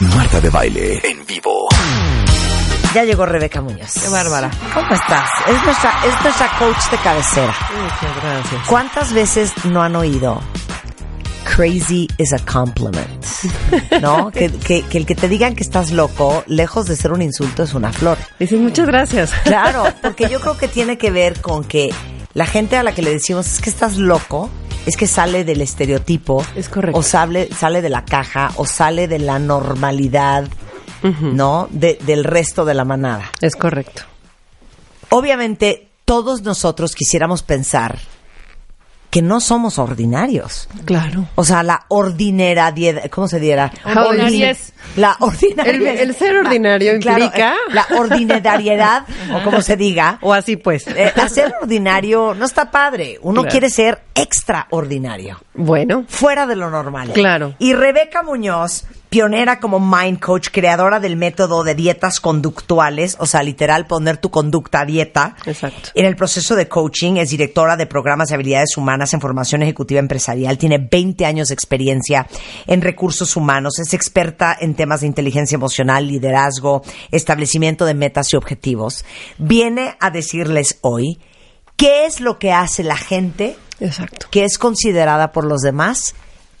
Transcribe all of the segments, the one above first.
Marta de Baile en vivo. Ya llegó Rebeca Muñoz. Qué bárbara. ¿Cómo estás? Es nuestra, es nuestra coach de cabecera. Muchas gracias. ¿Cuántas veces no han oído? Crazy is a compliment. ¿No? que, que, que el que te digan que estás loco, lejos de ser un insulto, es una flor. Dicen muchas gracias. Claro, porque yo creo que tiene que ver con que la gente a la que le decimos es que estás loco, es que sale del estereotipo. Es correcto. O sale, sale de la caja, o sale de la normalidad, ¿no? De- del resto de la manada. Es correcto. Obviamente, todos nosotros quisiéramos pensar que no somos ordinarios. Claro. O sea, la ordinariedad, ¿cómo se diera? Ordinariez. La ordinariedad. El- el ser ordinario implica- eh, la ordinariedad, o como se diga. O así pues. Eh, hacer ordinario no está padre. Uno Claro. quiere ser extraordinario, Bueno. fuera de lo normal. Claro. Y Rebeca Muñoz, pionera como mind coach, creadora del método de dietas conductuales, o sea, literal poner tu conducta a dieta. Exacto. En el proceso de coaching es directora de programas de habilidades humanas en formación ejecutiva empresarial. Tiene 20 años de experiencia en recursos humanos. Es experta en temas de inteligencia emocional, liderazgo, establecimiento de metas y objetivos. Viene a decirles hoy qué es lo que hace la gente Exacto. que es considerada por los demás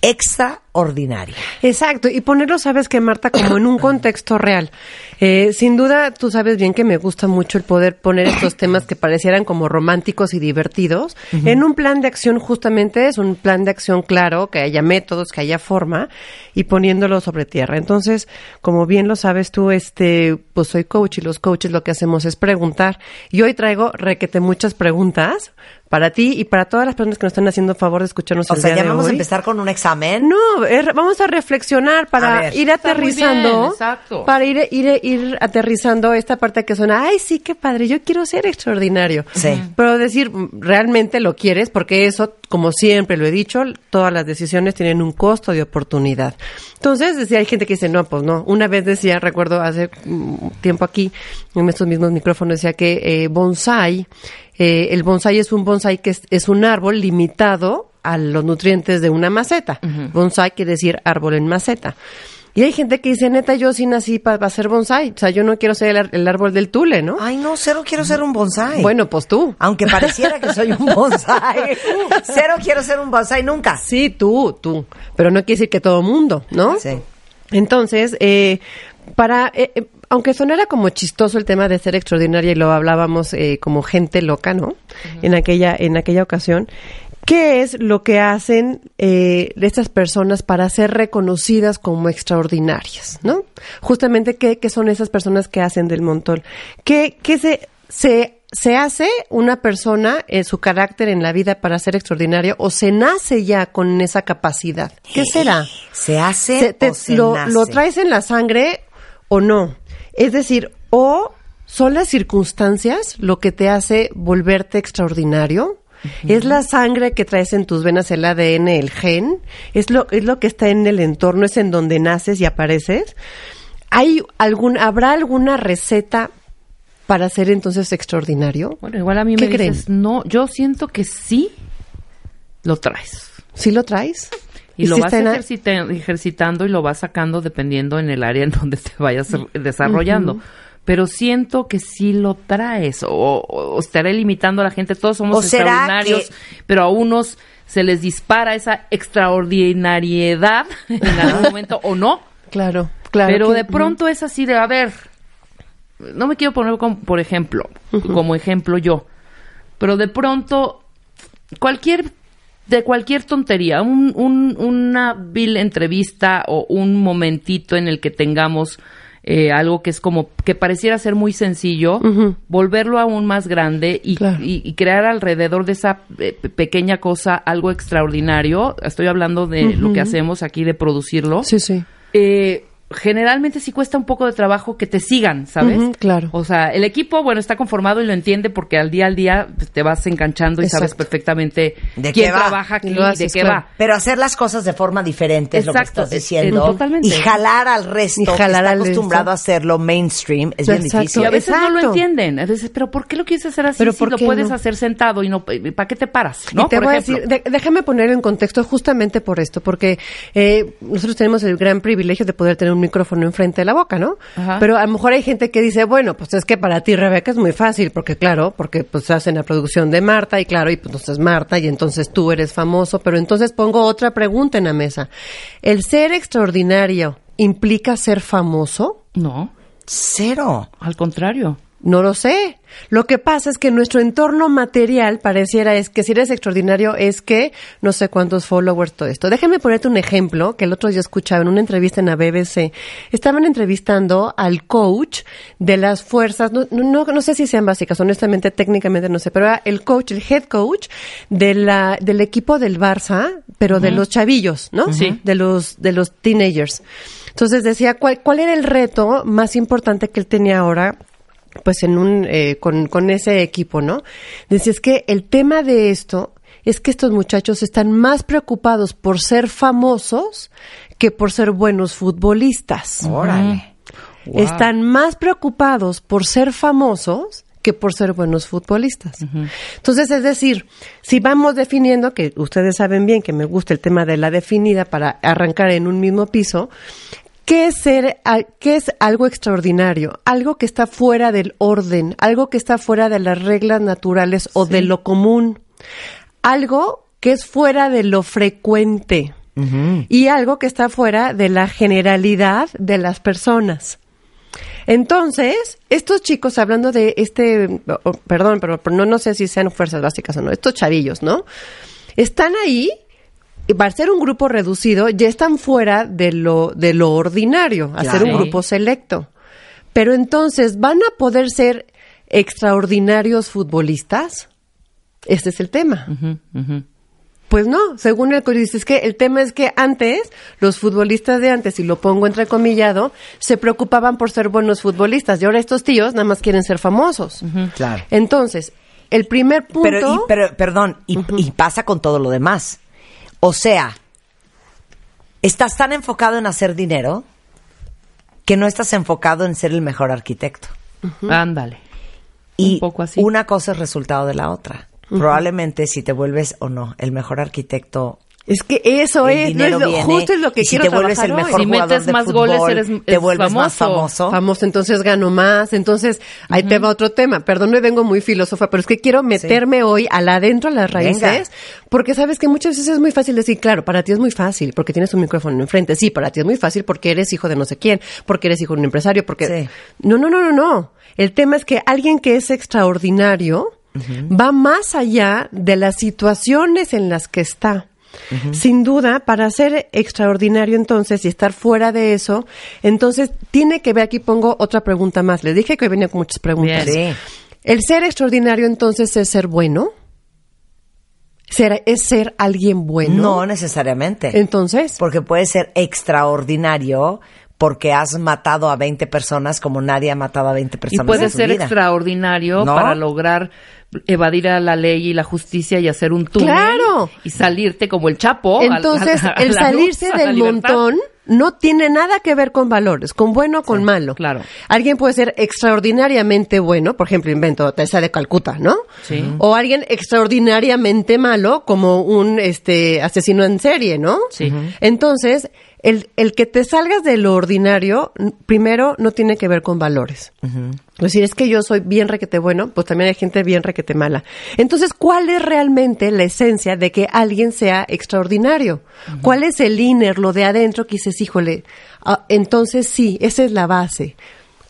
extraordinaria. Exacto, y ponerlo, sabes que Marta, como en un contexto real. Eh, sin duda, tú sabes bien que me gusta mucho el poder poner estos temas que parecieran como románticos y divertidos en un plan de acción, justamente es un plan de acción claro, que haya métodos, que haya forma, y poniéndolo sobre tierra. Entonces, como bien lo sabes tú, este, pues soy coach y los coaches lo que hacemos es preguntar. Y hoy traigo requete muchas preguntas para ti y para todas las personas que nos están haciendo favor de escucharnos O el sea, día ya de vamos a empezar con un examen. No, vamos a reflexionar A para ver. ir Está muy aterrizando, bien, exacto. para ir, ir, ir aterrizando esta parte que suena, ay, sí, qué padre, yo quiero ser extraordinario. Sí. Pero decir, realmente lo quieres, porque eso, como siempre lo he dicho, todas las decisiones tienen un costo de oportunidad. Entonces, decía, hay gente que dice, no, pues no. Una vez decía, recuerdo hace mm, tiempo aquí, en estos mismos micrófonos, decía que eh, bonsai, eh, el bonsai es un bonsai que es, es un árbol limitado a los nutrientes de una maceta. Bonsai quiere decir árbol en maceta. Y hay gente que dice, neta, yo sí nací para hacer bonsai. O sea, yo no quiero ser el, el árbol del tule, ¿no? Ay, no, cero quiero ser un bonsai. Bueno, pues tú. Aunque pareciera que soy un bonsai. Cero quiero ser un bonsai nunca. Sí, tú, tú. Pero no quiere decir que todo mundo, ¿no? Sí. Entonces, eh, para, eh, eh, aunque sonara como chistoso el tema de ser extraordinaria y lo hablábamos eh, como gente loca, ¿no? En aquella, en aquella ocasión. ¿Qué es lo que hacen eh, estas personas para ser reconocidas como extraordinarias, no? Justamente, ¿qué, qué son esas personas que hacen del montón? ¿Qué, qué se, se, se hace una persona en su carácter en la vida para ser extraordinario o se nace ya con esa capacidad? ¿Qué será? ¿Se hace Se- te- o se lo, nace? lo traes en la sangre o no. Es decir, o son las circunstancias lo que te hace volverte extraordinario. Es la sangre que traes en tus venas, el ADN, el gen. Es lo, es lo que está en el entorno, es en donde naces y apareces. ¿Hay algún, ¿Habrá alguna receta para ser entonces extraordinario? Bueno, igual a mí ¿Qué me dices, no, yo siento que sí lo traes. ¿Sí lo traes? Y, lo si vas ejercita- ejercitando y lo vas sacando dependiendo en el área en donde te vayas desarrollando. Pero siento que sí lo traes o, o- o estaré limitando a la gente. Todos somos ¿O será extraordinarios, que- pero a unos se les dispara esa extraordinariedad en algún momento o no. Claro, claro. Pero que- de pronto es así de, a ver, no me quiero poner como, por ejemplo, como ejemplo yo, pero de pronto cualquier de cualquier tontería, un, un- una vil entrevista o un momentito en el que tengamos eh, algo que es como que pareciera ser muy sencillo, volverlo aún más grande y, Claro. y- y crear alrededor de esa eh, pe- pequeña cosa algo extraordinario. Estoy hablando de lo que hacemos aquí de producirlo Sí, sí. eh, generalmente sí cuesta un poco de trabajo que te sigan, ¿sabes? Claro. O sea, el equipo, bueno, está conformado y lo entiende porque al día al día pues, te vas enganchando y sabes perfectamente ¿De quién qué va? trabaja aquí Y y lo de qué claro. va. Pero hacer las cosas de forma diferente es lo que estás es- diciendo. es totalmente. Y jalar al resto Y jalar que está al acostumbrado resto. a hacerlo mainstream es bien difícil. Y a veces no lo entienden. A veces, pero ¿por qué lo quieres hacer así Pero si ¿por lo puedes no? hacer sentado y no para qué te paras? ¿no? Y te Por voy ejemplo. a decir, de- déjame poner en contexto justamente por esto, porque eh, nosotros tenemos el gran privilegio de poder tener un micrófono enfrente de la boca, ¿no? Ajá. Pero a lo mejor hay gente que dice, bueno, pues es que para ti, Rebeca, es muy fácil, porque claro, porque pues hacen la producción de Marta, y claro, y pues entonces Marta, y entonces tú eres famoso, pero entonces pongo otra pregunta en la mesa. ¿El ser extraordinario implica ser famoso? No, Cero. al contrario. No lo sé. Lo que pasa es que nuestro entorno material pareciera es que si eres extraordinario es que no sé cuántos followers, todo esto. Déjame ponerte un ejemplo que el otro día escuchaba en una entrevista en la BBC. Estaban entrevistando al coach de las fuerzas, no, no, no, no sé si sean básicas, honestamente, técnicamente no sé, pero era el coach, el head coach de la, del equipo del Barça, pero de los chavillos, ¿no? Sí. De los, de los teenagers. Entonces decía, ¿cuál, cuál era el reto más importante que él tenía ahora pues en un eh, con, con ese equipo, ¿no? Decía, es que el tema de esto es que estos muchachos están más preocupados por ser famosos que por ser buenos futbolistas. Órale. Wow. Están más preocupados por ser famosos que por ser buenos futbolistas. Entonces, es decir, si vamos definiendo, que ustedes saben bien que me gusta el tema de la definida para arrancar en un mismo piso, ¿Qué es, ser, ¿Qué es algo extraordinario? Algo que está fuera del orden, algo que está fuera de las reglas naturales o de lo común, algo que es fuera de lo frecuente y algo que está fuera de la generalidad de las personas. Entonces, estos chicos, hablando de este, oh, perdón, pero, no, no sé si sean fuerzas básicas o no, estos chavillos, ¿no? Están ahí, para ser un grupo reducido, ya están fuera de lo, de lo ordinario, a ser un Claro. grupo selecto. Pero entonces, ¿van a poder ser extraordinarios futbolistas? Este es el tema. Pues no, según el coach, dice, es que el tema es que antes, los futbolistas de antes, y lo pongo entrecomillado, se preocupaban por ser buenos futbolistas. Y ahora estos tíos nada más quieren ser famosos. Claro. Entonces, el primer punto... Pero, y- pero, perdón, y, y pasa con todo lo demás. O sea, estás tan enfocado en hacer dinero que no estás enfocado en ser el mejor arquitecto. Ándale. Y Un poco así. una cosa es resultado de la otra. Probablemente si te vuelves o no el mejor arquitecto, Es que eso el es, no es lo- viene. justo es lo que y si quiero te vuelves el mejor Si jugador metes de más fútbol, goles, eres- te vuelves más famoso. famoso. Entonces gano más. Entonces, ahí te va otro tema. Perdón, me vengo muy filósofa, pero es que quiero meterme hoy al adentro, a las raíces, Venga. porque sabes que muchas veces es muy fácil decir, claro, para ti es muy fácil, porque tienes un micrófono enfrente. Sí, para ti es muy fácil porque eres hijo de no sé quién, porque eres hijo de un empresario, porque... Sí. No, no, no, no, no. El tema es que alguien que es extraordinario va más allá de las situaciones en las que está. Sin duda, para ser extraordinario entonces y estar fuera de eso, entonces tiene que ver, aquí pongo otra pregunta más. Les dije que hoy venía con muchas preguntas. Bien. Sí. El ser extraordinario entonces es ser bueno. Ser, es ser alguien bueno. No necesariamente. Entonces, Porque puede ser extraordinario porque has matado a 20 personas como nadie ha matado a 20 Y personas puede en su ser vida. extraordinario ¿No? para lograr evadir a la ley y la justicia y hacer un túnel Claro. y salirte como el Chapo. a- entonces a- a el luz, salirse del libertad. montón no tiene nada que ver con valores, con bueno o con malo. claro. Alguien puede ser extraordinariamente bueno, por ejemplo, invento Teresa de Calcuta, ¿no? Sí. O alguien extraordinariamente malo, como un este asesino en serie, ¿no? Sí. Entonces, el, el que te salgas de lo ordinario, primero, no tiene que ver con valores. Es decir, es que yo soy bien requete bueno, pues también hay gente bien requete mala. Entonces, ¿cuál es realmente la esencia de que alguien sea extraordinario? ¿Cuál es el inner, lo de adentro que dices, híjole, ah, entonces sí, esa es la base.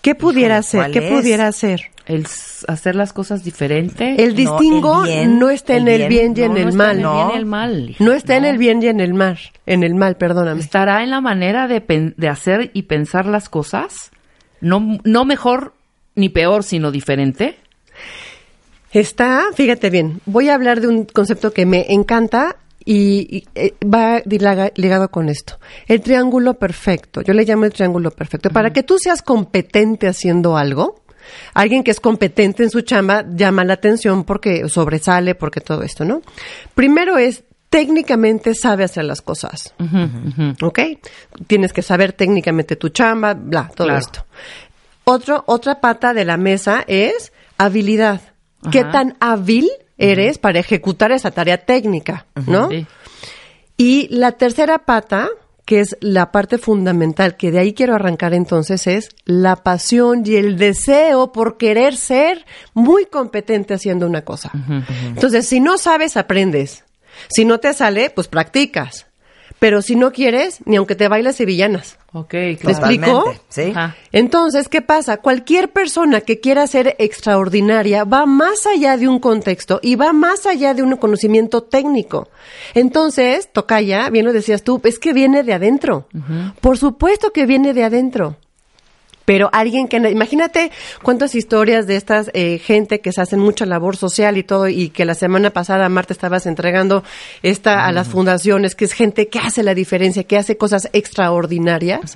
¿Qué pudiera? ¿cuál ¿Qué es? pudiera ser? El hacer las cosas diferente. El No, distingo el bien, no está en el el bien, y en No, el no está mal. en el No. bien y el mal. No está en el bien y en el mal. En el mal, perdóname. Estará en la manera de, pen- de hacer y pensar las cosas. No, no mejor ni peor, sino diferente. Está, fíjate bien, voy a hablar de un concepto que me encanta y, y, eh, va ligado con esto. El triángulo perfecto, yo le llamo el triángulo perfecto. Para que tú seas competente haciendo algo, alguien que es competente en su chamba llama la atención porque sobresale, porque todo esto, ¿no? Primero es técnicamente sabe hacer las cosas. ¿Ok? Tienes que saber técnicamente tu chamba, bla, todo Claro. esto. Otro, otra pata de la mesa es habilidad. ¿Qué tan hábil eres para ejecutar esa tarea técnica? ¿no? Sí. Y la tercera pata, que es la parte fundamental, que de ahí quiero arrancar entonces, es la pasión y el deseo por querer ser muy competente haciendo una cosa. Entonces, si no sabes, aprendes. Si no te sale, pues practicas. Pero si no quieres, ni aunque te bailes sevillanas. Ok, ¿Me claro. explico? Totalmente, ¿Sí? Ajá. Entonces, ¿qué pasa? Cualquier persona que quiera ser extraordinaria va más allá de un contexto y va más allá de un conocimiento técnico. Entonces, Tocaya, bien lo decías tú, es que viene de adentro. Por supuesto que viene de adentro. Pero alguien que, imagínate cuántas historias de estas eh, gente que se hacen mucha labor social y todo, y que la semana pasada, Marta, estabas entregando esta a las fundaciones, que es gente que hace la diferencia, que hace cosas extraordinarias.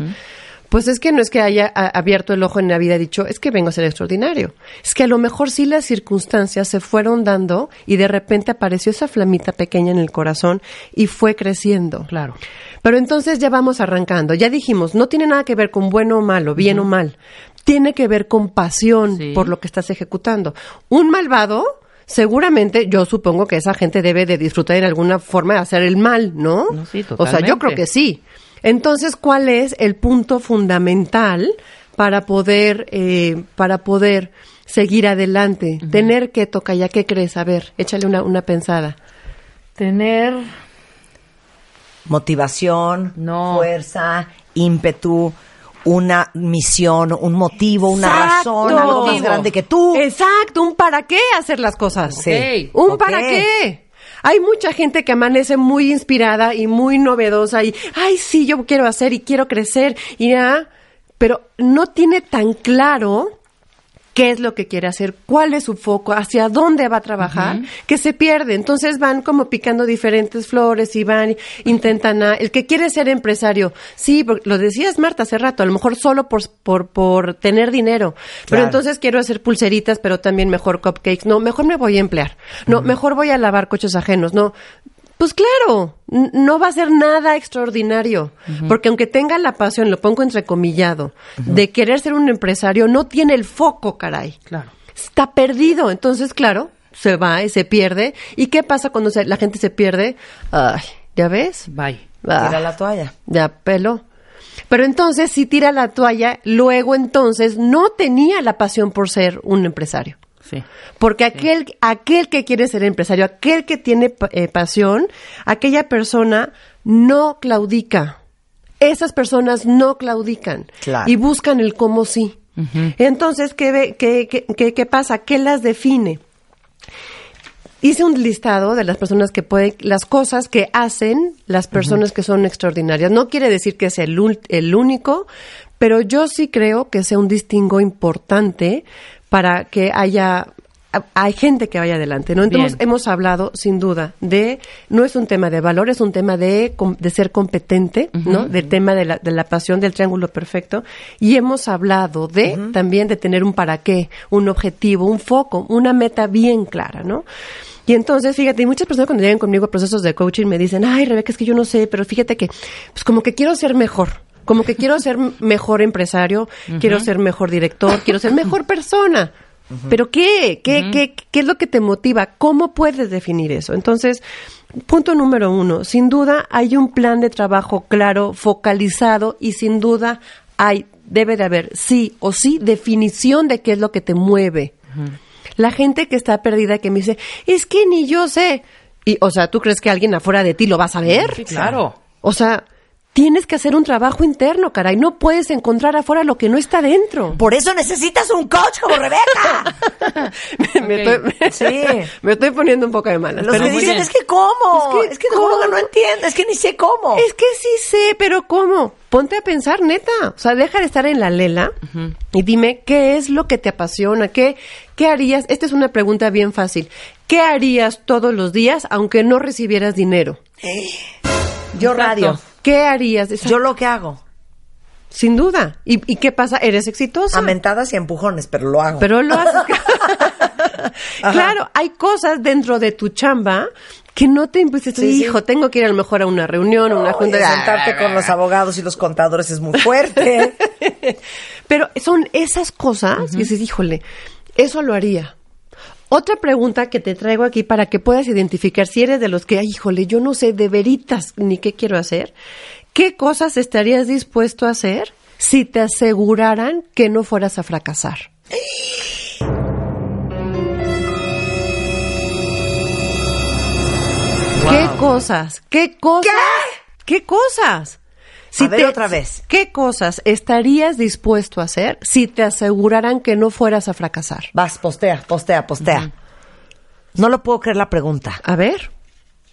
Pues es que no es que haya abierto el ojo en la vida y dicho, es que vengo a ser extraordinario. Es que a lo mejor sí las circunstancias se fueron dando y de repente apareció esa flamita pequeña en el corazón y fue creciendo. Claro. Pero entonces ya vamos arrancando. Ya dijimos, no tiene nada que ver con bueno o malo, bien o mal. Tiene que ver con pasión Sí. por lo que estás ejecutando. Un malvado, seguramente, yo supongo que esa gente debe de disfrutar en alguna forma de hacer el mal, ¿no? No, sí, o sea, yo creo que sí. Entonces, ¿cuál es el punto fundamental para poder, eh, para poder seguir adelante? Tener que tocar, ya qué crees, a ver, échale una, una pensada. Tener Motivación, No. fuerza, ímpetu, una misión, un motivo, una Exacto. razón, algo más grande que tú. Exacto, un para qué hacer las cosas. Sí. Un para qué. Hay mucha gente que amanece muy inspirada y muy novedosa y, ay, sí, yo quiero hacer y quiero crecer y ya, pero no tiene tan claro qué es lo que quiere hacer, cuál es su foco, hacia dónde va a trabajar, que se pierde. Entonces van como picando diferentes flores y van, intentan a, el que quiere ser empresario, sí, porque lo decías Marta hace rato, a lo mejor solo por, por, por tener dinero, pero entonces quiero hacer pulseritas, pero también mejor cupcakes, no, mejor me voy a emplear, no, mejor voy a lavar coches ajenos, no. Pues claro, no va a ser nada extraordinario, porque aunque tenga la pasión, lo pongo entrecomillado, de querer ser un empresario, no tiene el foco, caray. Claro. Está perdido, entonces claro, se va y se pierde. ¿Y qué pasa cuando se- la gente se pierde? Ay, ¿ya ves? Bye. Ah, Tira la toalla. ya peló. Pero entonces, si tira la toalla, luego entonces no tenía la pasión por ser un empresario. Sí. Porque aquel, aquel que quiere ser empresario, aquel que tiene eh, pasión, aquella persona no claudica. Esas personas no claudican Claro. y buscan el cómo sí. Entonces, ¿qué, qué, qué, qué- qué pasa? ¿Qué las define? Hice un listado de las personas que pueden, las cosas que hacen las personas que son extraordinarias. No quiere decir que sea el, el único, pero yo sí creo que sea un distingo importante para que haya hay gente que vaya adelante, ¿no? Entonces Bien. hemos hablado, sin duda, de, no es un tema de valor, es un tema de, de ser competente, ¿no? Del tema de la, de la pasión del triángulo perfecto. Y hemos hablado de, también de tener un para qué, un objetivo, un foco, una meta bien clara, ¿no? Y entonces, fíjate, y muchas personas cuando llegan conmigo a procesos de coaching me dicen, ay, Rebeca, es que yo no sé, pero fíjate que, pues como que quiero ser mejor. Como que quiero ser mejor empresario, quiero ser mejor director, quiero ser mejor persona. ¿Pero qué? ¿Qué, qué? ¿Qué es lo que te motiva? ¿Cómo puedes definir eso? Entonces, punto número uno, sin duda hay un plan de trabajo claro, focalizado y sin duda hay, debe de haber sí o sí definición de qué es lo que te mueve. La gente que está perdida que me dice, es que ni yo sé. Y, o sea, ¿tú crees que alguien afuera de ti lo va a saber? Sí, claro. O sea, tienes que hacer un trabajo interno, caray. No puedes encontrar afuera lo que no está dentro. Por eso necesitas un coach como Rebeca. me, estoy, Sí. me estoy poniendo un poco de malas. Los pero que dicen, bien. es que cómo, Es que es que, te juro que ¿cómo? no entiendo, es que ni sé cómo. Es que sí sé, pero ¿cómo? Ponte a pensar, neta. O sea, deja de estar en la lela y dime qué es lo que te apasiona, qué, qué harías. Esta es una pregunta bien fácil. ¿Qué harías todos los días aunque no recibieras dinero? Yo Exacto. radio, ¿Qué harías? Esa- yo lo que hago, Sin duda. ¿Y, y qué pasa? Eres exitosa. amentadas y empujones, pero lo hago. Pero lo haces. claro, hay cosas dentro de tu chamba que no te impulses. Sí, sí. Hijo, tengo que ir a lo mejor a una reunión, a una junta. Oye, sentarte con los abogados y los contadores es muy fuerte. Pero son esas cosas que dices, híjole, eso lo haría. Otra pregunta que te traigo aquí para que puedas identificar si eres de los que, ay, híjole, yo no sé de veritas ni qué quiero hacer. ¿Qué cosas estarías dispuesto a hacer si te aseguraran que no fueras a fracasar? ¿Qué cosas? ¿Qué cosas? ¿Qué cosas? A ver, otra vez. ¿Qué cosas estarías dispuesto a hacer si te aseguraran que no fueras a fracasar? Vas, postea, postea, postea. No lo puedo creer la pregunta. A ver.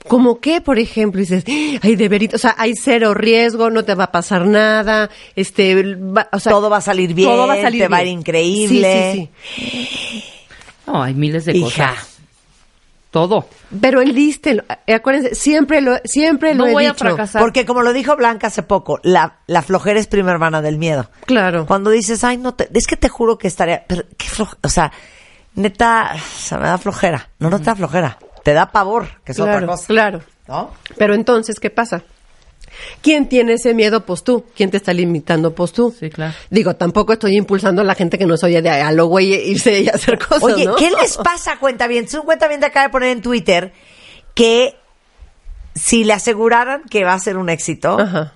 ¿Cómo qué, por ejemplo? Dices, ay, de verito, o sea, hay cero riesgo, no te va a pasar nada, este, va- o sea, Todo va a salir bien, todo va a salir te va a ir increíble. Sí, sí, sí. No, hay miles de Hija. cosas. Todo. Pero el diste, eh, acuérdense, siempre lo, siempre lo No he voy a fracasar. Porque como lo dijo Blanca hace poco, la, la flojera es prima hermana del miedo. Claro. Cuando dices, ay, no te, es que te juro que estaría, pero qué floja, o sea, neta, o sea, me da flojera. No, no te da flojera. Te da pavor, que es claro, otra cosa. claro. ¿No? Pero entonces, ¿qué pasa? ¿Quién tiene ese miedo? Pues tú. ¿Quién te está limitando? Pues tú. Sí, claro. Digo, tampoco estoy impulsando a la gente que no soy de a lo güey irse y hacer cosas, Oye, ¿no? ¿qué les pasa, cuenta bien? Un cuenta bien acaba de poner en Twitter que si le aseguraran que va a ser un éxito, Ajá.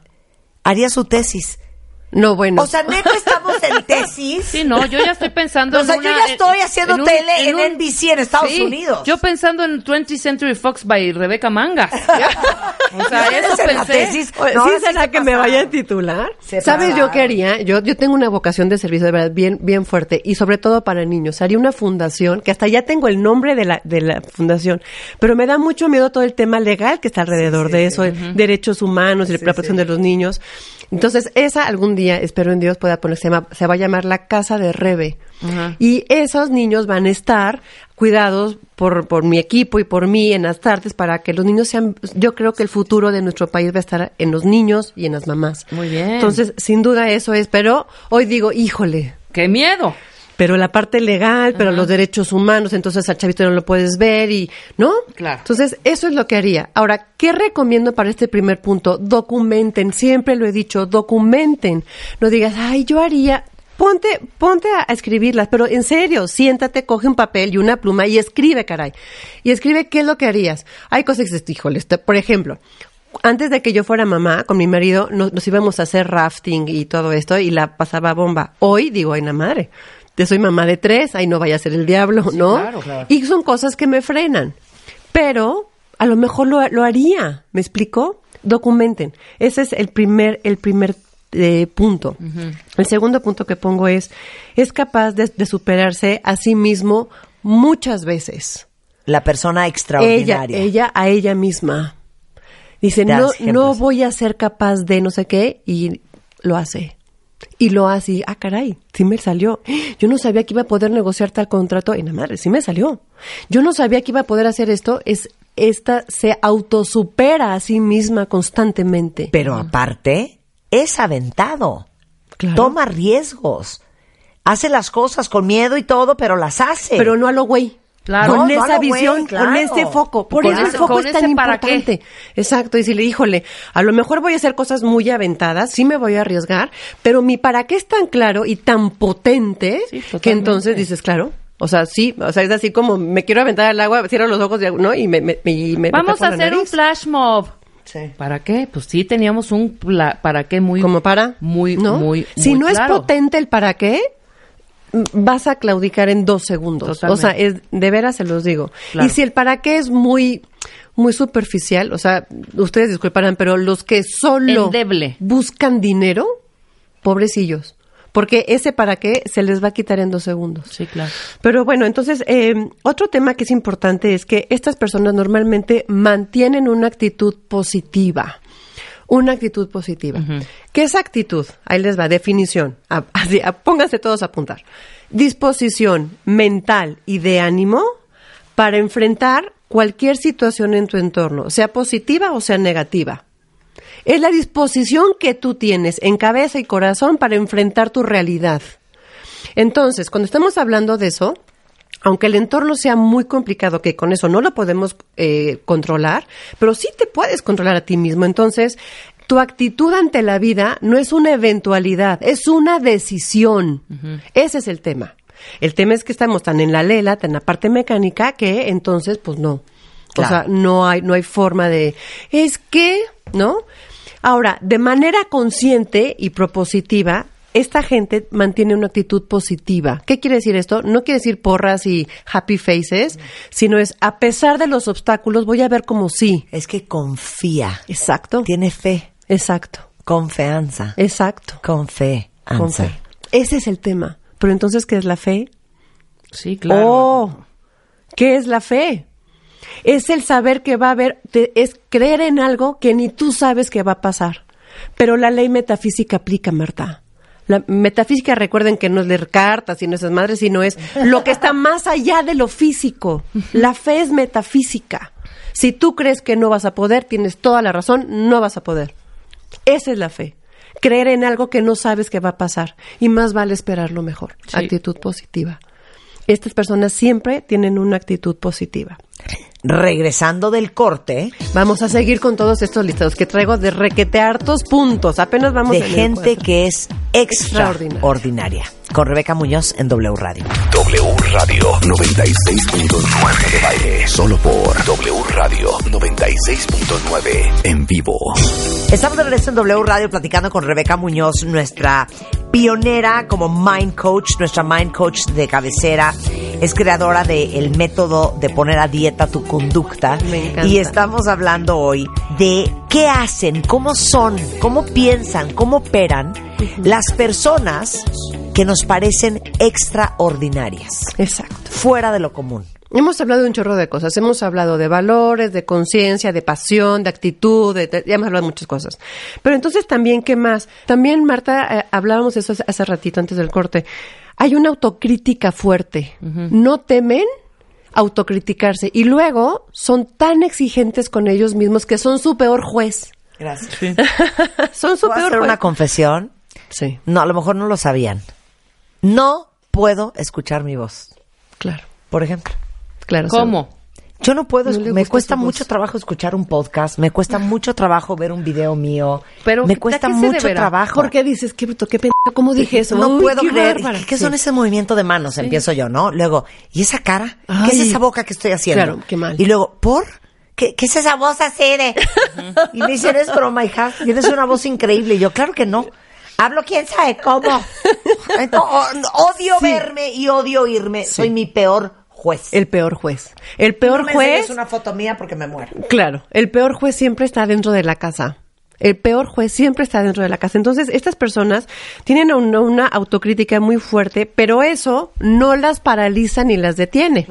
haría su tesis. No, bueno. O sea, neta, estamos en tesis. Sí, no, yo ya estoy pensando O sea, yo ya estoy haciendo un- tele en un- NBC en Estados Sí, Unidos. Yo pensando en 20th Century Fox by Rebecca Mangas. o sea, eso ¿Ustedes en la pensé. tesis? Oye, No, ¿Sí será se que me vaya a titular? Se ¿Sabes yo qué haría? Yo, yo tengo una vocación de servicio de verdad bien, bien fuerte y sobre todo para niños. Haría una fundación, que hasta ya tengo el nombre de la, de la fundación, pero me da mucho miedo todo el tema legal que está alrededor de eso, derechos humanos y la protección de los niños. Entonces, esa algún día, espero en Dios, pueda ponerse, se, llama- se va a llamar la Casa de Rebe. Y esos niños van a estar cuidados por, por mi equipo y por mí en las tardes para que los niños sean, yo creo que el futuro de nuestro país va a estar en los niños y en las mamás. Muy bien. Entonces, sin duda eso es, pero hoy digo, híjole, ¡Qué miedo! Pero la parte legal, pero los derechos humanos, entonces al chavito no lo puedes ver y, ¿no? Claro. Entonces, eso es lo que haría. Ahora, ¿qué recomiendo para este primer punto? Documenten, siempre lo he dicho, documenten. No digas, ay, yo haría, ponte, ponte a, escribirlas, pero en serio, siéntate, coge un papel y una pluma y escribe, caray. Y escribe qué es lo que harías. Hay cosas que híjole, esto- por ejemplo, antes de que yo fuera mamá, con mi marido, nos, nos íbamos a hacer rafting y todo esto y la pasaba bomba. Hoy digo, ay, la madre, soy mamá de tres, ay, no vaya a ser el diablo, ¿no? claro, claro. Y son cosas que me frenan. Pero a lo mejor lo, lo haría, ¿me explico? Documenten. Ese es el primer, el primer eh, punto. El segundo punto que pongo es, es capaz de, de superarse a sí mismo muchas veces La persona extraordinaria. ella a ella misma. Dice, no, no voy a ser capaz de no sé qué, y lo hace. Y lo hace, y, ah, caray, sí me salió. Yo no sabía que iba a poder negociar tal contrato, y la madre, sí me salió. Yo no sabía que iba a poder hacer esto, es, esta se autosupera a sí misma constantemente. Pero aparte, es aventado. Claro. Toma riesgos. Hace las cosas con miedo y todo, pero las hace. Pero no a lo güey. Claro. Con No, esa visión, claro. con ese foco. Por Con eso el ese- foco con es tan qué. importante. Exacto. Y si le, híjole, a lo mejor voy a hacer cosas muy aventadas, sí me voy a arriesgar, pero mi para qué es tan claro y tan potente Sí, que entonces dices, claro. O sea, sí, o sea, es así como me quiero aventar al agua, cierro los ojos, ¿no? Y me, me, me- y me- me Vamos a hacer un flash mob. Sí. ¿Para qué? Pues sí, teníamos un pla- para qué muy... como para Muy, ¿no? muy, si muy no claro. es potente el para qué vas a claudicar en dos segundos. Totalmente. O sea, es, de veras se los digo. Claro. Y si el para qué es muy, muy superficial, o sea, ustedes disculparán, pero los que solo Endeble. buscan dinero, pobrecillos. Porque ese para qué se les va a quitar en dos segundos. Sí, claro. Pero bueno, entonces, eh, otro tema que es importante es que estas personas normalmente mantienen una actitud positiva. Una actitud positiva. ¿Qué es actitud? Ahí les va, definición. Así, ah, pónganse todos a apuntar. Disposición mental y de ánimo para enfrentar cualquier situación en tu entorno, sea positiva o sea negativa. Es la disposición que tú tienes en cabeza y corazón para enfrentar tu realidad. Entonces, cuando estamos hablando de eso, aunque el entorno sea muy complicado, que con eso no lo podemos eh, controlar, pero sí te puedes controlar a ti mismo. Entonces, tu actitud ante la vida no es una eventualidad, es una decisión. Ese es el tema. El tema es que estamos tan en la lela, tan en la parte mecánica, que entonces, pues no. Claro. O sea, no hay, no hay forma de, es que, ¿no? Ahora, de manera consciente y propositiva, esta gente mantiene una actitud positiva. ¿Qué quiere decir esto? No quiere decir porras y happy faces, sino es, a pesar de los obstáculos, voy a ver como sí. Es que confía. Exacto. Tiene fe. Exacto. Confianza. Exacto. Con fe. Con fe. Ese es el tema. Pero entonces, ¿qué es la fe? Sí, claro. Oh, ¿qué es la fe? Es el saber que va a haber, te- es creer en algo que ni tú sabes que va a pasar. Pero la ley metafísica aplica, Marta. La metafísica, recuerden que no es leer cartas y no esas madres, sino es lo que está más allá de lo físico. La fe es metafísica. Si tú crees que no vas a poder, tienes toda la razón, no vas a poder. Esa es la fe. Creer en algo que no sabes que va a pasar. Y más vale esperar lo mejor. Sí. Actitud positiva. Estas personas siempre tienen una actitud positiva. Regresando del corte, Vamos a seguir con todos estos listados que traigo de requete hartos puntos. Apenas vamos de gente que es Extraordinaria. extraordinaria. Con Rebeca Muñoz en W Radio. W Radio 96.9 de baile. Solo por W Radio 96.9 en vivo. Estamos de regreso en W Radio platicando con Rebeca Muñoz, nuestra pionera como Mind Coach, nuestra Mind Coach de cabecera. Es creadora del método de poner a dieta tu conducta. Me encanta. Y estamos hablando hoy de qué hacen, cómo son, cómo piensan, cómo operan las personas que nos parecen extraordinarias, Exacto. fuera de lo común. Hemos hablado de un chorro de cosas. Hemos hablado de valores, de conciencia, de pasión, de actitud, de, de- ya hemos hablado de muchas cosas. Pero entonces también, ¿qué más? También, Marta, eh, hablábamos de eso hace, hace ratito antes del corte. Hay una autocrítica fuerte. No temen autocriticarse. Y luego son tan exigentes con ellos mismos que son su peor juez. Gracias. son su ¿Puedo peor hacer juez. una confesión? Sí, No, a lo mejor no lo sabían. No puedo escuchar mi voz, claro, por ejemplo. claro. ¿Cómo? Yo no puedo, No me cuesta voz. mucho trabajo escuchar un podcast, me cuesta mucho trabajo ver un video mío, Pero, me ¿a cuesta mucho trabajo. ¿Por qué dices, qué bruto, qué pendejo, cómo dije eso? No Uy, puedo qué creer. bárbara. ¿Qué son Sí. ese movimiento de manos? Empiezo yo, ¿no? Luego, ¿y esa cara? ¿Qué es esa boca que estoy haciendo? Claro, qué mal. Y luego, ¿por? ¿Qué, qué es esa voz así de? y me dicen, es broma, hija. Tienes una voz increíble. Y yo, claro que no. Hablo quién sabe cómo. Entonces, odio Sí. verme y odio oírme. Soy mi peor juez. El peor juez. El peor No me juez. enseñes una foto mía porque me muero. Claro, el peor juez siempre está dentro de la casa. El peor juez siempre está dentro de la casa. Entonces, estas personas tienen una, una autocrítica muy fuerte, pero eso no las paraliza ni las detiene.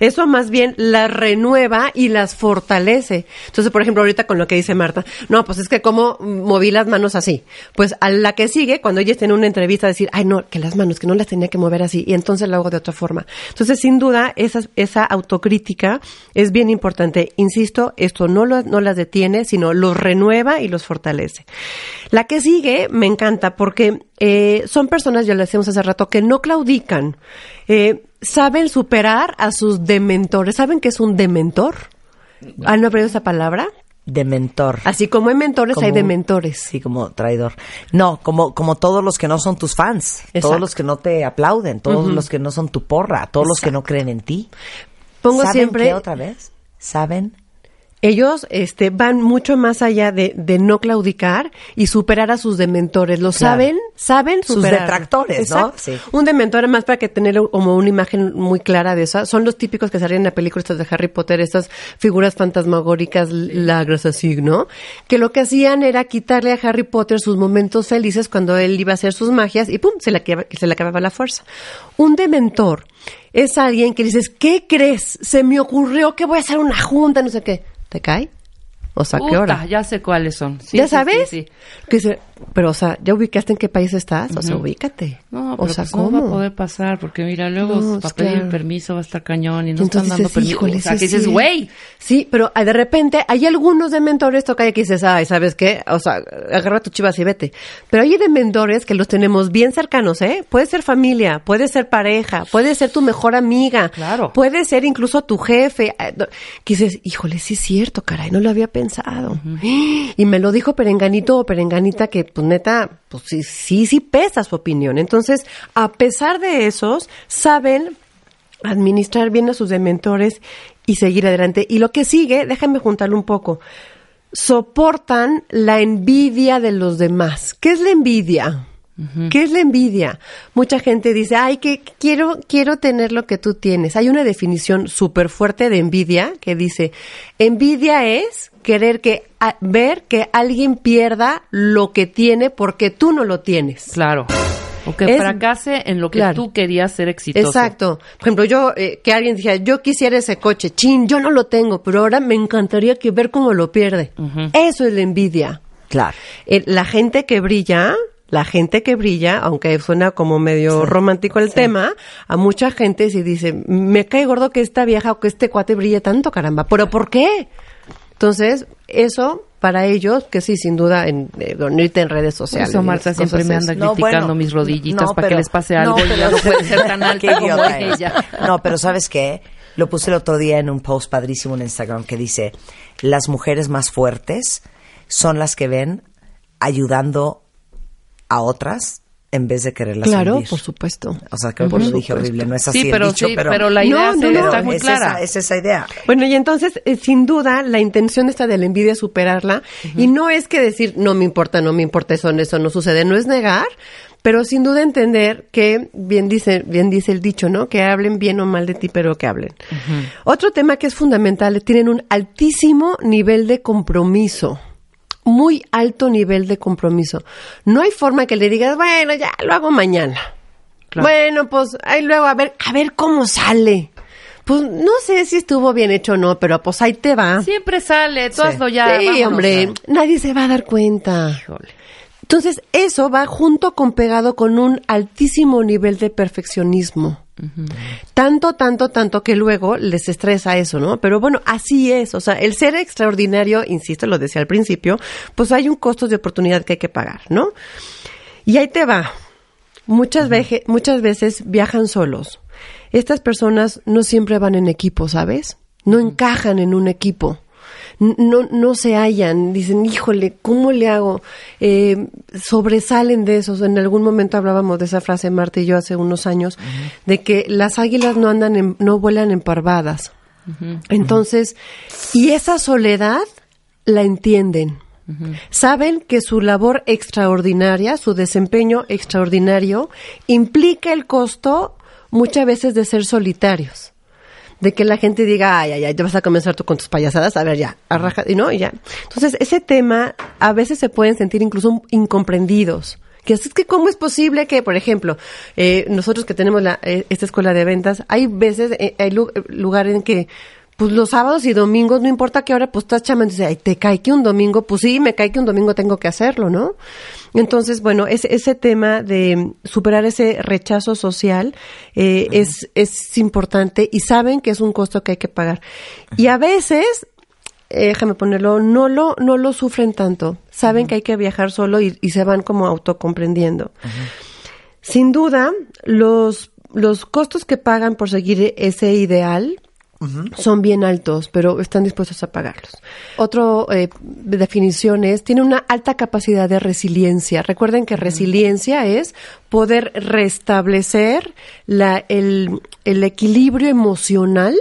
Eso más bien las renueva y las fortalece. Entonces, por ejemplo, ahorita con lo que dice Marta, no, pues es que como moví las manos así. Pues a la que sigue, cuando ella esté en una entrevista, decir, ay, no, que las manos, que no las tenía que mover así, y entonces lo hago de otra forma. Entonces, sin duda, esa, esa autocrítica es bien importante. Insisto, esto no, lo- no las detiene, sino los renueva y los fortalece. La que sigue me encanta porque eh, son personas, ya lo decíamos hace rato, que no claudican. Eh, saben superar a sus dementores. ¿Saben qué es un dementor? ¿Han oído esa palabra? De mentor. Así como hay mentores, Como hay dementores. Sí, como traidor. No, como, como todos los que no son tus fans, todos los que no te aplauden, todos los que no son tu porra, todos los que no creen en ti. Pongo ¿Saben siempre qué otra vez? ¿Saben ellos este, van mucho más allá de, de no claudicar y superar a sus dementores. Lo Claro. saben, saben Sus detractores, ¿no? Sí. Un dementor, más para que tener como una imagen muy clara de eso, son los típicos que salen en la película estas de Harry Potter, estas figuras fantasmagóricas, lagras así, ¿no? Que lo que hacían era quitarle a Harry Potter sus momentos felices cuando él iba a hacer sus magias y pum, se le, se le acababa la fuerza. Un dementor es alguien que dices, ¿qué crees? Se me ocurrió que voy a hacer una junta, no sé qué. Така и? O sea, ¿qué hora? ya sé cuáles son. Sí, ¿Ya sí, sabes? sí. Que dice, pero, o sea, ¿ya ubicaste en qué país estás? O sea, ubícate. No, o pero sea, pues ¿cómo? no va a poder pasar, porque mira, luego No, para es pedir claro. permiso va a estar cañón y no Y están dando permiso. o sea, que es dices, güey, Sí, pero ah, de repente hay algunos de mentores toca que dices, ay, ¿sabes qué? O sea, agarra tu chivas y vete. Pero hay de mentores que los tenemos bien cercanos, ¿eh? Puede ser familia, puede ser pareja, puede ser tu mejor amiga. Claro. Puede ser incluso tu jefe. Que dices, híjole, sí es cierto, caray, no lo había pensado. Y me lo dijo Perenganito o Perenganita que, pues neta, pues sí, sí, sí pesa su opinión. Entonces, a pesar de esos, saben administrar bien a sus dementores y seguir adelante. Y lo que sigue, déjame juntarlo un poco, soportan la envidia de los demás. ¿Qué es la envidia? ¿Qué es la envidia? Mucha gente dice, ay, que quiero, quiero tener lo que tú tienes. Hay una definición súper fuerte de envidia que dice, envidia es querer que, a- ver que alguien pierda lo que tiene porque tú no lo tienes. claro. O que Es- fracase en lo que Claro. tú querías ser exitoso. Exacto. Por ejemplo, yo, eh, que alguien dijera, yo quisiera ese coche, chin, yo no lo tengo, pero ahora me encantaría que ver cómo lo pierde. Eso es la envidia. Claro. Eh, la gente que brilla, la gente que brilla, aunque suena como medio romántico el tema, a mucha gente se dice, me cae gordo que esta vieja o que este cuate brille tanto, caramba. ¿Pero por qué? Entonces, eso para ellos, que sí, sin duda, en, eh, no irte en redes sociales. eso Marta siempre me anda No, criticando bueno, mis rodillitas no, pero- para que les pase algo no, y ya no puede ser tan alta Qué como ella. No, pero ¿sabes qué? Lo puse el otro día en un post padrísimo en Instagram que dice, las mujeres más fuertes son las que ven ayudando a otras en vez de quererlas Claro, hundir. por supuesto. O sea, que por eso dije horrible, no es así Sí, el pero dicho, sí, pero, pero la idea No, no, no, está muy es clara. Esa, es esa idea. Bueno, y entonces, eh, sin duda, la intención esta de la envidia es superarla. Y no es que decir, no me importa, no me importa, eso, eso no sucede. No es negar, pero sin duda entender que, bien dice, bien dice el dicho, ¿no? Que hablen bien o mal de ti, pero que hablen. Otro tema que es fundamental, tienen un altísimo nivel de compromiso. Muy alto nivel de compromiso. No hay forma que le digas, bueno, ya lo hago mañana. Claro. Bueno, pues ahí luego a ver, a ver cómo sale. Pues no sé si estuvo bien hecho o no, pero pues ahí te va. Siempre sale, tú Sí. hazlo ya. sí, hombre, nadie se va a dar cuenta. Híjole. Entonces, eso va junto con pegado con un altísimo nivel de perfeccionismo. Tanto, tanto, tanto que luego les estresa eso, ¿no? Pero bueno, así es. O sea, el ser extraordinario, insisto, lo decía al principio, pues hay un costo de oportunidad que hay que pagar, ¿no? Y ahí te va. Muchas, muchas veces viajan solos. Estas personas no siempre van en equipo, ¿sabes? No encajan en un equipo. No, no se hallan, dicen, híjole, ¿cómo le hago? Eh, sobresalen de esos. En algún momento hablábamos de esa frase, Marta y yo, hace unos años, de que las águilas no andan, en- no vuelan en parvadas. Entonces, y esa soledad la entienden. Saben que su labor extraordinaria, su desempeño extraordinario, implica el costo muchas veces de ser solitarios. De que la gente diga, ay, ay, ay, te vas a comenzar tú con tus payasadas, a ver, ya, arraja, y no, y ya. Entonces, ese tema a veces se pueden sentir incluso incomprendidos. Que es que cómo es posible que, por ejemplo, eh, nosotros que tenemos la, eh, esta escuela de ventas, hay veces, eh, hay lu- lugar en que, pues los sábados y domingos, no importa qué hora, pues estás chamando y dices, ay, te cae que un domingo, pues sí, me cae que un domingo tengo que hacerlo, ¿no? Entonces, bueno, ese, ese tema de superar ese rechazo social eh, es, es importante y saben que es un costo que hay que pagar. Y a veces, eh, déjame ponerlo, no lo, no lo sufren tanto. Saben que hay que viajar solo y, y se van como autocomprendiendo. Sin duda, los, los costos que pagan por seguir ese ideal son bien altos, pero están dispuestos a pagarlos. Otro eh, definición es, tiene una alta capacidad de resiliencia. Recuerden que resiliencia es poder restablecer la, el, el equilibrio emocional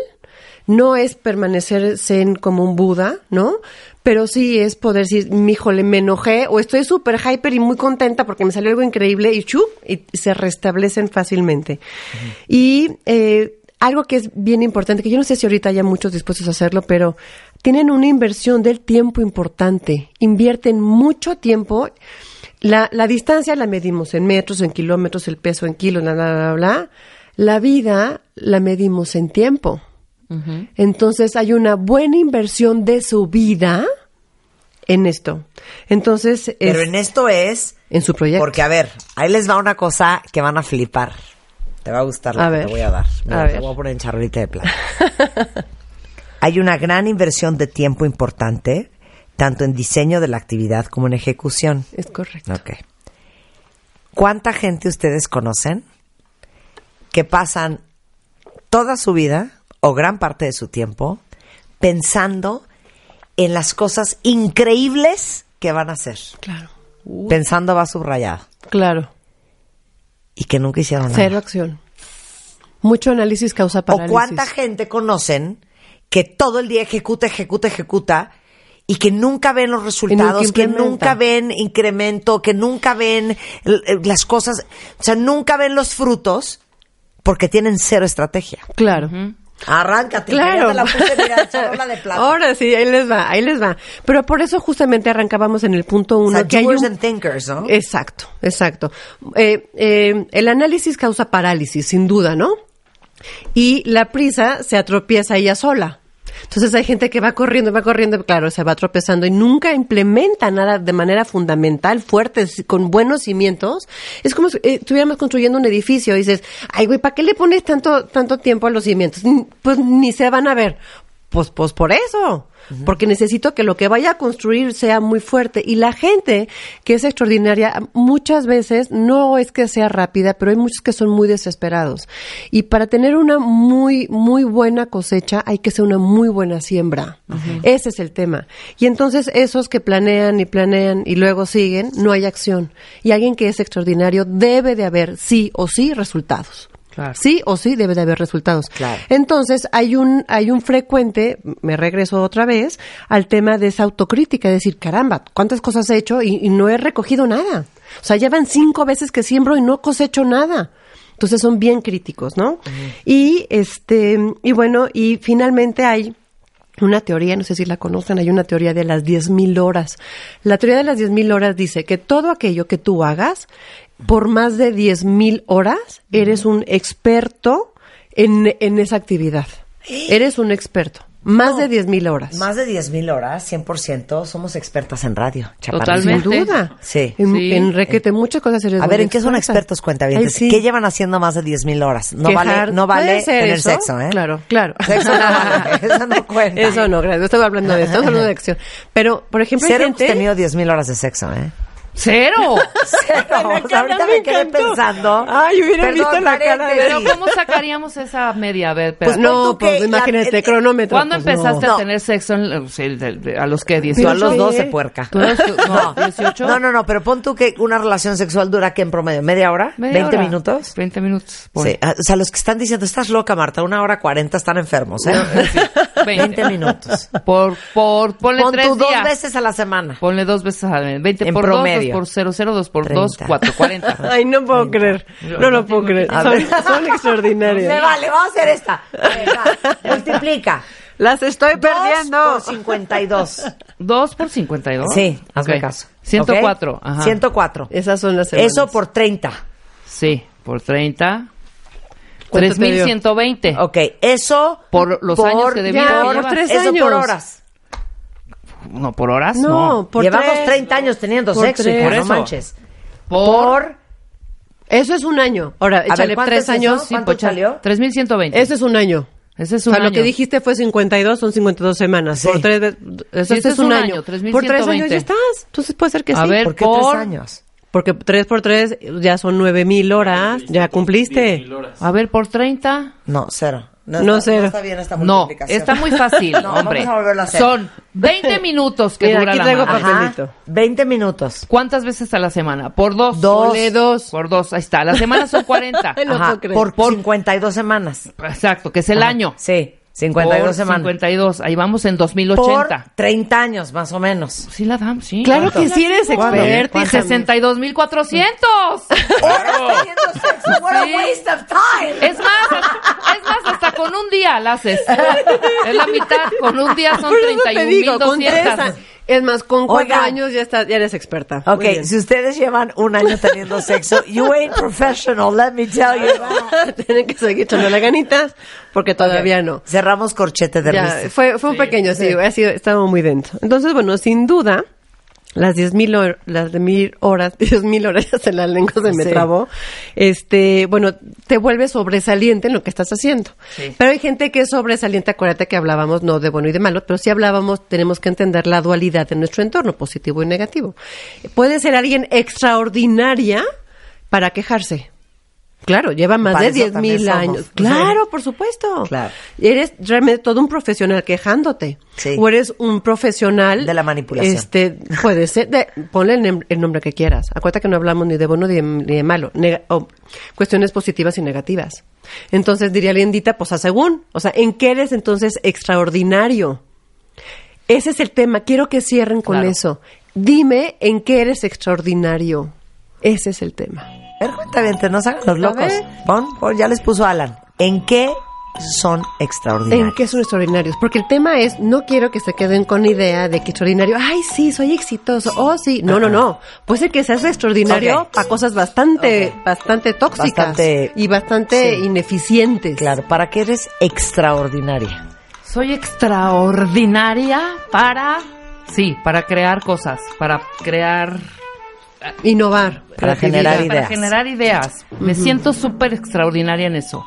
no es permanecer zen como un Buda, ¿no? Pero sí es poder decir, híjole, me enojé o estoy súper hyper y muy contenta porque me salió algo increíble y chup, y se restablecen fácilmente. Y eh, algo que es bien importante, que yo no sé si ahorita haya muchos dispuestos a hacerlo, pero tienen una inversión del tiempo importante. Invierten mucho tiempo. La, la distancia la medimos en metros, en kilómetros, el peso en kilos, bla, bla, bla, bla. La vida la medimos en tiempo. Entonces hay una buena inversión de su vida en esto. Entonces, es Pero en esto es... en su proyecto. Porque, a ver, ahí les va una cosa que van a flipar. Te va a gustar lo A que ver. te voy a dar. Mira, A te ver. voy a poner en charolita de plata. Hay una gran inversión de tiempo importante, tanto en diseño de la actividad como en ejecución. Es correcto. ¿Cuánta gente ustedes conocen que pasan toda su vida o gran parte de su tiempo pensando en las cosas increíbles que van a hacer? Claro. Pensando va subrayado. Claro. Y que nunca hicieron nada. Cero acción. Mucho análisis causa O parálisis. cuánta gente conocen que todo el día ejecuta, ejecuta, ejecuta y que nunca ven los resultados, que nunca ven incremento, que nunca ven las cosas, o sea, nunca ven los frutos porque tienen cero estrategia. Claro. Arráncate, Claro. la puse, mira, en charola de plata. Ahora sí, ahí les va, ahí les va. Pero por eso justamente arrancábamos en el punto o uno. sea, que hay doers un- and thinkers, ¿no? Exacto, exacto. Eh, eh, el análisis causa parálisis, sin duda, ¿no? Y la prisa se atropieza ella sola. Entonces hay gente que va corriendo, va corriendo, claro, se va tropezando y nunca implementa nada de manera fundamental, fuerte, con buenos cimientos. Es como si eh, estuviéramos construyendo un edificio y dices, ay, güey, ¿para qué le pones tanto, tanto tiempo a los cimientos? Pues ni se van a ver. Pues, pues por eso. Porque necesito que lo que vaya a construir sea muy fuerte. Y la gente que es extraordinaria, muchas veces no es que sea rápida, pero hay muchos que son muy desesperados. Y para tener una muy, muy buena cosecha, hay que ser una muy buena siembra. Ese es el tema. Y entonces esos que planean y planean y luego siguen, no hay acción. Y alguien que es extraordinario debe de haber sí o sí resultados. Claro. Sí o sí debe de haber resultados. Claro. Entonces, hay un, hay un frecuente, me regreso otra vez, al tema de esa autocrítica, decir, caramba, ¿cuántas cosas he hecho y, y no he recogido nada? O sea, ya van cinco veces que siembro y no cosecho nada. Entonces son bien críticos, ¿no? Y este, y bueno, y finalmente hay una teoría, no sé si la conocen, hay una teoría de las 10.000 horas. La teoría de las 10.000 horas dice que todo aquello que tú hagas por más de 10.000 horas, eres un experto en, en esa actividad. Eres un experto. Más de 10.000 horas. Más de 10.000 horas, 100%, somos expertas en radio. chaparrita. Totalmente. Sin duda. Sí. En, Sí. en requete, muchas cosas eres A ver, ¿en qué son experta. expertos cuenta sí. ¿Qué llevan haciendo más de 10.000 horas? No Quejar- vale, no ¿Puede vale tener eso? sexo, ¿eh? Claro, claro. Sexo no vale, eso no cuenta. Eso no, gracias. No estaba hablando de esto, estamos hablando de acción. Pero, por ejemplo, hay Cero hemos gente... tenido 10.000 horas de sexo, ¿eh? ¡Cero! Cero. O sea, ahorita me quedé encantó. pensando. Ay, hubiera visto la cara de- Pero ¿cómo sacaríamos esa media? A ver, Pues espera. pon no, pues que imagínate, la- el- cronómetro. ¿Cuándo pues, empezaste no. a tener sexo? En, o sea, el- el- ¿A los que Tú 18? a los Sí. 12, puerca. ¿Tú los- no, 18? No, no, no, pero pon tú que una relación sexual dura que en promedio, ¿media hora? Media ¿20 hora. minutos? 20 minutos. pon. Sí, ah, o sea, los que están diciendo, estás loca, Marta, una hora 40 están enfermos, ¿eh? 20 minutos. Por, por, ponle Pon tres tú dos días. veces a la semana. Ponle dos veces a 20 En por promedio. 2, 2 por 0, 0, 2 por 2, 30. 4, 40. Ay, no puedo creer. No lo puedo creer. Son, son extraordinarias. Me vale, vamos a hacer esta. A ver, va, Multiplica. Las estoy Dos perdiendo. por 52. 2 por 52. Sí, hazme Ok. caso. 104. ¿Ok? Ajá. 104. Esas son las semanas. Eso por 30. Sí, por 30. ¿Cuánto te dio? 3120. Ok, eso Por los años que de Ya, vida por llevas. tres Eso años. por horas. No, por horas No, no. por Llevamos tres. 30 años teniendo Por sexo, tres. hija, Por no eso. manches. Por, Por... Eso es un año. Ahora, ver, échale ¿cuánto tres es años. eso? ¿Cuánto pocha- salió? 3120. Ese es un año. Ese es O un sea, año. lo que dijiste fue 52, son 52 semanas. Sí. Por tres, ve- eso Sí, este es un año. Por tres años 3,120. ya estás. Entonces puede ser que A sí. ver, ¿Por qué por- tres años? Porque tres por tres ya son nueve mil horas. Ya cumpliste. A ver, por 30. No, cero. No, No, está. No está bien esta No, multiplicación. está muy fácil, No, hombre. vamos a volverlo a hacer. Son 20 minutos que Mira, dura aquí la traigo mano. papel. Ajá, papelito. 20 minutos. ¿Cuántas veces a la semana? Por dos. Dos. Dos. Por dos, ahí está. La semana son 40. Ay, no Ajá, por, Por- 52 semanas. Exacto, que es el Ajá, año. Sí. 52 por semanas. 52. Ahí vamos en Por 2080. 30 años, más o menos. Sí la damos, sí. Claro ¿Cuánto? que sí eres experta. hija. 62.400. What a Sí. waste of time. Es más, es más, hasta con un día la haces. Es la mitad, con un día son Por eso te digo, con tres 31.200. Es más, con cuatro Oigan. años ya, estás, ya eres experta. Ok, Muy bien. si ustedes llevan un año teniendo sexo, you ain't professional, let me tell you. Tienen que seguir echándole ganitas porque todavía no. Cerramos corchete de Ya, risa. fue, fue un pequeño, sí, ha sido, estaba muy denso. Entonces, bueno, sin duda, las 10.000 hor- las de mil horas, 10.000 horas se la lengua se me Sí. trabó, este, bueno, te vuelve sobresaliente en lo que estás haciendo. Sí. Pero hay gente que es sobresaliente, acuérdate que hablábamos no de bueno y de malo, pero si hablábamos, tenemos que entender la dualidad de nuestro entorno, positivo y negativo. Puede ser alguien extraordinaria para quejarse. Claro, lleva más Para de eso 10 también mil somos. años. Claro, por supuesto. Claro. Eres realmente todo un profesional quejándote. Sí. O eres un profesional... De la manipulación. Este, puede ser, de, ponle el, nombre que quieras. Acuérdate que no hablamos ni de bueno ni de, ni de malo. Nega- cuestiones positivas y negativas. Entonces diría Lindita, pues a según. O sea, ¿en qué eres entonces extraordinario? Ese es el tema. Quiero que cierren con Claro. eso. Dime en qué eres extraordinario. Ese es el tema. A ver, cuenta bien, te nos hagan los locos. Pon, pon, ya les puso Alan. ¿En qué son extraordinarios? ¿En qué son extraordinarios? Porque el tema es, no quiero que se queden con idea de que extraordinario, ay, sí, soy exitoso, oh, sí. No, no, no. Puede ser que seas extraordinario Ok. para cosas bastante, bastante tóxicas Bastante- y bastante Sí. ineficientes. Claro, ¿para qué eres extraordinaria? Soy extraordinaria para, sí, para crear cosas, para crear, Innovar. Para generar para ideas. generar ideas. Me siento súper extraordinaria en eso.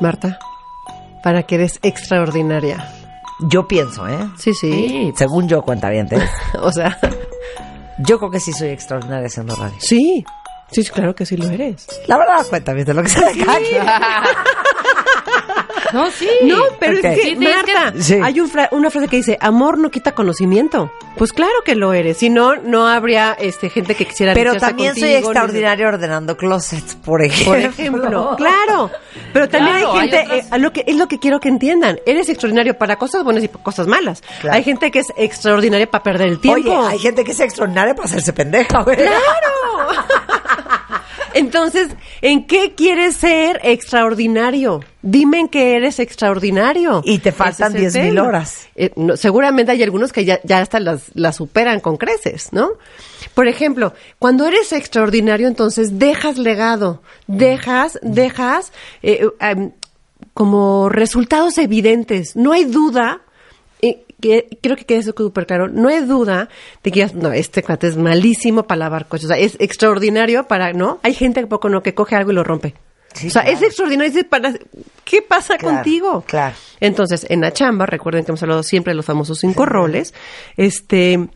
Marta, para que eres extraordinaria. Yo pienso, ¿eh? Sí, sí. Sí. Según yo, cuenta bien, O sea, yo creo que sí soy extraordinaria haciendo radio. sí. Sí, sí, claro que sí lo eres. La verdad, cuenta bien de lo que se le cae. No, sí. No, pero es que, Sí, es que- Marta, Sí. hay un fra- una frase que dice, amor no quita conocimiento. Pues claro que lo eres. Si no, no habría este, gente que quisiera Pero también soy extraordinaria ordenando closets, por ejemplo. Por ejemplo, claro. Pero también Claro, hay hay gente, otras- eh, a lo que, es lo que quiero que entiendan. Eres extraordinario para cosas buenas y para cosas malas. Claro. Hay gente que es extraordinaria para perder el tiempo. Oye, hay gente que es extraordinaria para hacerse pendeja, güey. ¡Claro! Entonces, ¿en qué quieres ser extraordinario? Dime en qué eres extraordinario. Y te faltan 10,000 tema. horas. Eh, no, seguramente hay algunos que ya, ya hasta las, las superan con creces, ¿no? Por ejemplo, cuando eres extraordinario, entonces dejas legado, dejas, dejas eh, em, como resultados evidentes. No hay duda que, creo que quede súper claro, no hay duda de que no, este cuate es malísimo para lavar coches, o sea, es extraordinario para, ¿no? Hay gente que poco no que coge algo y lo rompe. Sí, o sea, claro. es extraordinario, es para, ¿qué pasa Claro, contigo? claro. Entonces, en la chamba, recuerden que hemos hablado siempre de los famosos cinco roles, este,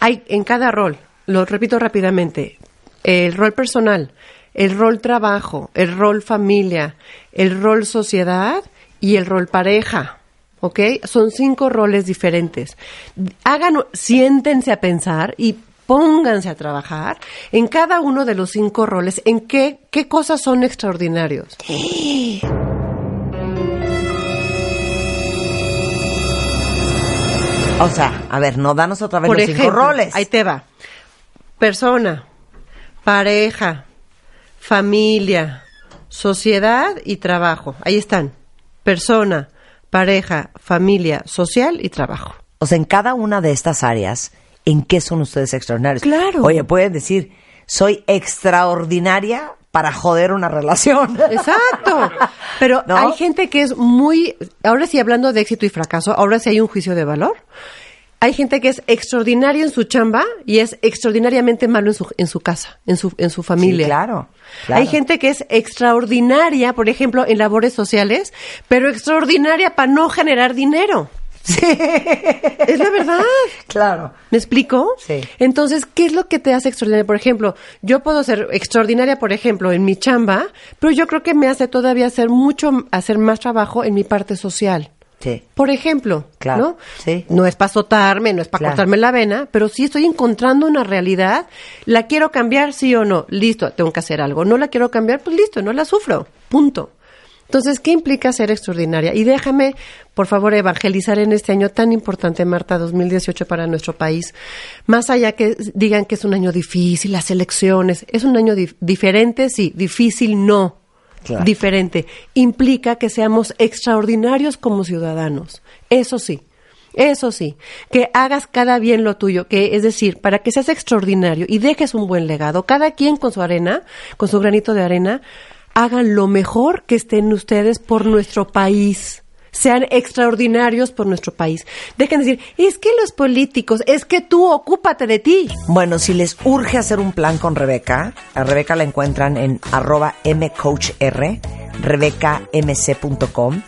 hay en cada rol, lo repito rápidamente, el rol personal, el rol trabajo, el rol familia, el rol sociedad y el rol pareja. ¿Ok? Son cinco roles diferentes. Hagan, siéntense a pensar y pónganse a trabajar en cada uno de los cinco roles, en qué, qué cosas son extraordinarios. O sea, a ver, no danos otra vez Por los ejemplo, cinco roles. ahí te va. Persona, pareja, familia, sociedad y trabajo. Ahí están. Persona, pareja, familia, social y trabajo. O sea, en cada una de estas áreas, ¿en qué son ustedes extraordinarios? Claro. Oye, pueden decir, soy extraordinaria para joder una relación. Exacto. Pero ¿No? hay gente que es muy, ahora sí hablando de éxito y fracaso, ahora sí hay un juicio de valor. Hay gente que es extraordinario en su chamba y es extraordinariamente malo en su, en su casa, en su, en su familia. Sí, claro, claro. Hay gente que es extraordinaria, por ejemplo, en labores sociales, pero extraordinaria para no generar dinero. Es la verdad. Claro. ¿Me explico? Sí. Entonces, ¿qué es lo que te hace extraordinaria? Por ejemplo, yo puedo ser extraordinaria, por ejemplo, en mi chamba, pero yo creo que me hace todavía hacer mucho, hacer más trabajo en mi parte social. Sí. Por ejemplo, Claro, ¿no? sí. No es para azotarme, no es para Claro. cortarme la vena, pero sí estoy encontrando una realidad. ¿La quiero cambiar, sí o no? Listo, tengo que hacer algo. ¿No la quiero cambiar? Pues listo, no la sufro. Punto. Entonces, ¿qué implica ser extraordinaria? Y déjame, por favor, evangelizar en este año tan importante, Marta, 2018 para nuestro país. Más allá que digan que es un año difícil, las elecciones, es un año dif- diferente, sí, difícil no. Diferente. Implica que seamos extraordinarios como ciudadanos. Eso sí. Eso sí, que hagas cada bien lo tuyo, que es decir, para que seas extraordinario y dejes un buen legado, cada quien con su arena, con su granito de arena, hagan lo mejor que estén ustedes por nuestro país. Sean extraordinarios por nuestro país. Dejen de decir, es que los políticos, es que tú ocúpate de ti. Bueno, si les urge hacer un plan con Rebeca, a Rebeca la encuentran en arroba mcoachr, rebecamc.com.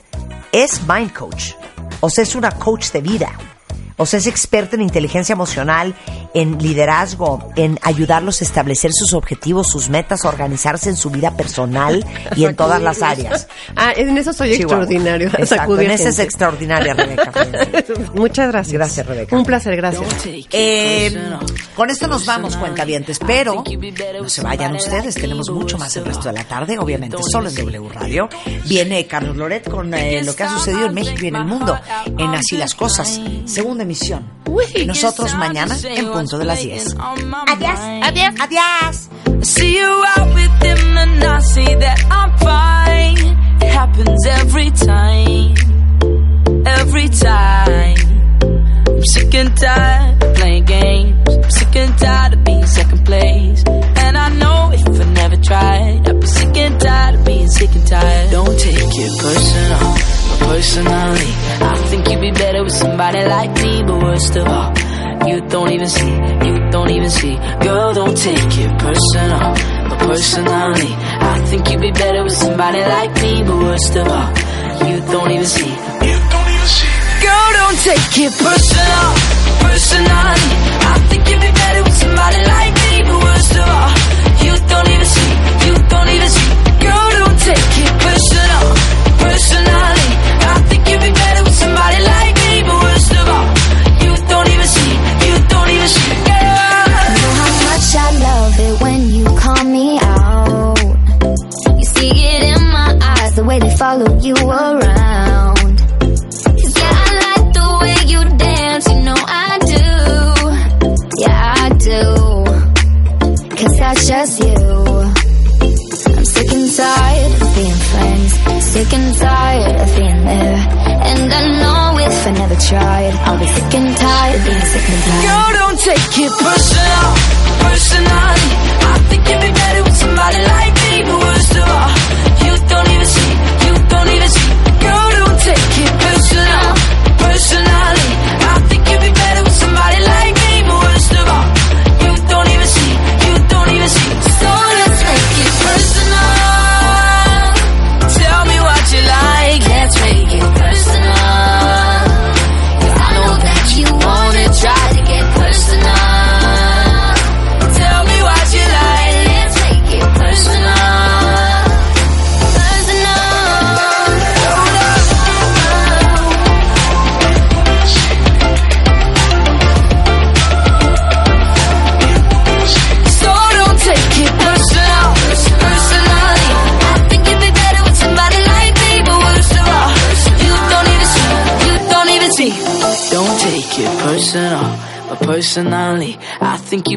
Es Mind Coach, o sea, es una coach de vida. O sea, es experta en inteligencia emocional, en liderazgo, en ayudarlos a establecer sus objetivos, sus metas, a organizarse en su vida personal y en todas las áreas. Ah, en eso soy Chihuahua. extraordinario. Exacto, en esa es extraordinaria, Rebeca. Muchas gracias. Gracias, Rebeca. Un placer, gracias. Eh, con esto nos vamos, cuentavientes, pero no se vayan ustedes, tenemos mucho más el resto de la tarde, obviamente solo en W Radio. Viene Carlos Loret con eh, lo que ha sucedido en México y en el mundo, en Así las Cosas, segunda emisión. Nosotros mañana en punto de las 10. Adiós, adiós, adiós. See you out with him and I say that I'm fine. It happens every time, every time. I'm sick and tired of playing games. I'm sick and tired of being second place. And I know if I never tried, I'd be sick and tired of being sick and tired. Don't take it personal, but personally, I think you'd be better with somebody like me. Worst of all, you don't even see, you don't even see. Girl, don't take it personal, but personally, I think you'd be better with somebody like me. But worst of all, you don't even see. You don't even see. Girl, don't take it personal, personally. I think you'd be better with somebody like me. But worst of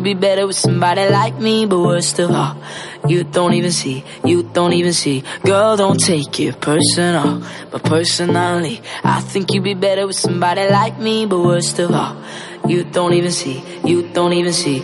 be better with somebody like me, but worst of all, you don't even see, you don't even see. Girl, don't take it personal, but personally, I think you'd be better with somebody like me, but worst of all, you don't even see, you don't even see.